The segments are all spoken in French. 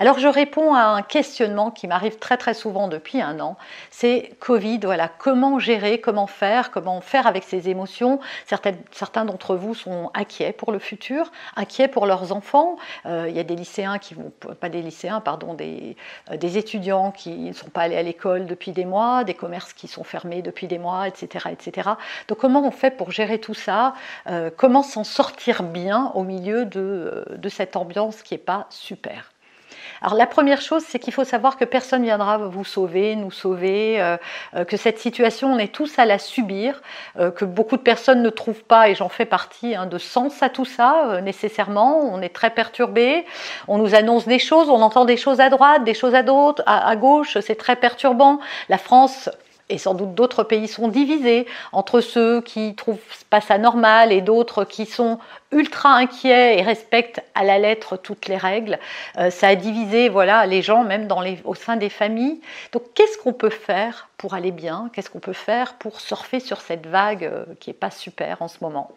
Alors je réponds à un questionnement qui m'arrive très très souvent depuis un an, c'est Covid, voilà, comment gérer, comment faire, comment faire avec ces émotions? certains d'entre vous sont inquiets pour le futur, inquiets pour leurs enfants. Euh, il y a des lycéens qui vont, pas des lycéens, pardon, des, euh, des étudiants qui ne sont pas allés à l'école depuis des mois, des commerces qui sont fermés depuis des mois, etc. etc. Donc comment on fait pour gérer tout ça? Euh, Comment s'en sortir bien au milieu de, de cette ambiance qui n'est pas super? Alors la première chose, c'est qu'il faut savoir que personne viendra vous sauver, nous sauver, euh, euh, que cette situation, on est tous à la subir, euh, que beaucoup de personnes ne trouvent pas, et j'en fais partie, hein, de sens à tout ça nécessairement. On est très perturbé, on nous annonce des choses, on entend des choses à droite, des choses à, d'autres, à gauche, c'est très perturbant. La France et sans doute d'autres pays sont divisés entre ceux qui trouvent pas ça normal et d'autres qui sont ultra inquiets et respectent à la lettre toutes les règles. Euh, ça a divisé voilà les gens même dans les, au sein des familles. Donc qu'est-ce qu'on peut faire pour aller bien Qu'est-ce qu'on peut faire pour surfer sur cette vague euh, qui est pas super en ce moment?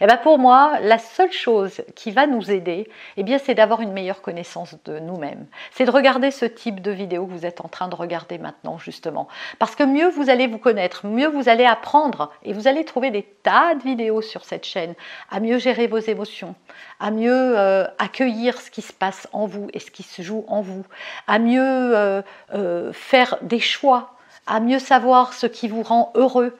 Et eh ben pour moi, la seule chose qui va nous aider, eh bien c'est d'avoir une meilleure connaissance de nous-mêmes. C'est de regarder ce type de vidéo que vous êtes en train de regarder maintenant justement, parce que mieux vous allez vous connaître, mieux vous allez apprendre et vous allez trouver des tas de vidéos sur cette chaîne à mieux gérer vos émotions, à mieux euh, accueillir ce qui se passe en vous et ce qui se joue en vous, à mieux euh, faire des choix, à mieux savoir ce qui vous rend heureux,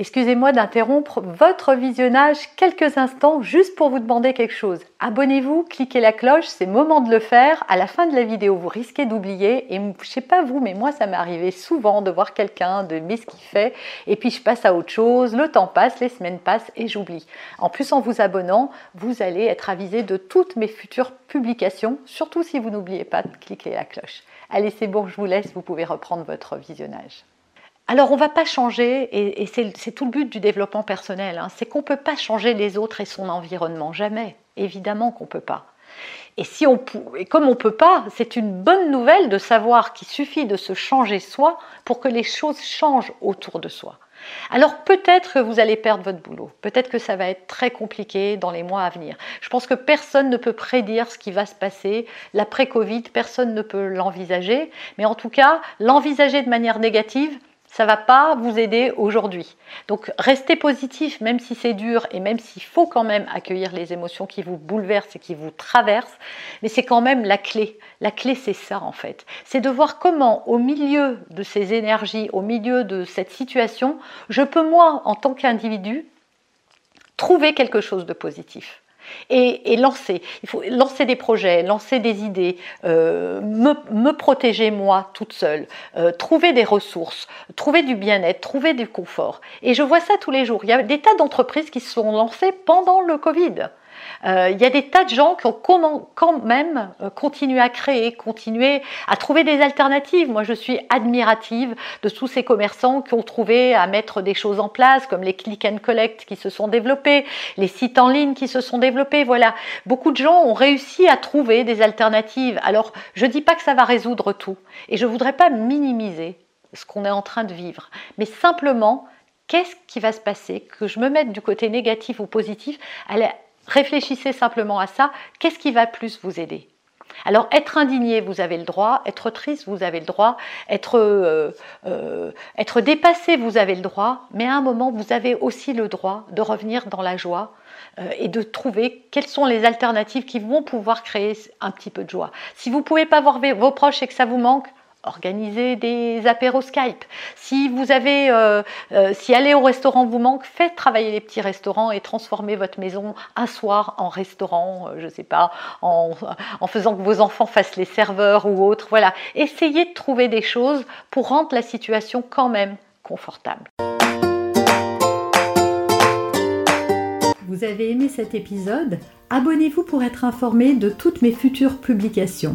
Excusez-moi d'interrompre votre visionnage quelques instants juste pour vous demander quelque chose. Abonnez-vous, cliquez la cloche, c'est moment de le faire. À la fin de la vidéo, vous risquez d'oublier. Et je sais pas vous, mais moi, ça m'est arrivé souvent de voir quelqu'un, de ce qu'il fait, et puis je passe à autre chose. Le temps passe, les semaines passent et j'oublie. En plus, en vous abonnant, vous allez être avisé de toutes mes futures publications, surtout si vous n'oubliez pas de cliquer la cloche. Allez, c'est bon, je vous laisse, vous pouvez reprendre votre visionnage. Alors on ne va pas changer, et, c'est tout le but du développement personnel, hein, c'est qu'on ne peut pas changer les autres et son environnement, jamais, évidemment qu'on ne peut pas. Et, si on, et comme on ne peut pas, c'est une bonne nouvelle de savoir qu'il suffit de se changer soi pour que les choses changent autour de soi. Alors peut-être que vous allez perdre votre boulot, peut-être que ça va être très compliqué dans les mois à venir. Je pense que personne ne peut prédire ce qui va se passer. L'après-Covid, personne ne peut l'envisager, mais en tout cas, l'envisager de manière négative, ça va pas vous aider aujourd'hui. Donc restez positif, même si c'est dur et même s'il faut quand même accueillir les émotions qui vous bouleversent et qui vous traversent, mais c'est quand même la clé. La clé, c'est ça en fait. C'est de voir comment, au milieu de ces énergies, au milieu de cette situation, je peux moi, en tant qu'individu, trouver quelque chose de positif et, lancer. Il faut lancer des projets, lancer des idées, euh, me, protéger moi toute seule, euh, trouver des ressources, trouver du bien-être, trouver du confort. Et je vois ça tous les jours. Il y a des tas d'entreprises qui se sont lancées pendant le Covid. Euh, il y a des tas de gens qui ont quand même euh, continué à créer, continué à trouver des alternatives. Moi, je suis admirative de tous ces commerçants qui ont trouvé à mettre des choses en place, comme les click and collect qui se sont développés, les sites en ligne qui se sont développés. Voilà, beaucoup de gens ont réussi à trouver des alternatives. Alors, je ne dis pas que ça va résoudre tout, et je ne voudrais pas minimiser ce qu'on est en train de vivre, mais simplement qu'est-ce qui va se passer, que je me mette du côté négatif ou positif, Réfléchissez simplement à ça. Qu'est-ce qui va plus vous aider? Alors être indigné, vous avez le droit, être triste, vous avez le droit, être, euh, euh, être dépassé, vous avez le droit, mais à un moment, vous avez aussi le droit de revenir dans la joie euh, et de trouver quelles sont les alternatives qui vont pouvoir créer un petit peu de joie. Si vous ne pouvez pas voir vos proches et que ça vous manque, organisez des apéros Skype. Si vous avez, euh, euh, si aller au restaurant vous manque, faites travailler les petits restaurants et transformez votre maison un soir en restaurant, euh, je ne sais pas, en, en, faisant que vos enfants fassent les serveurs ou autres. Voilà, essayez de trouver des choses pour rendre la situation quand même confortable. Vous avez aimé cet épisode? Abonnez-vous pour être informé de toutes mes futures publications.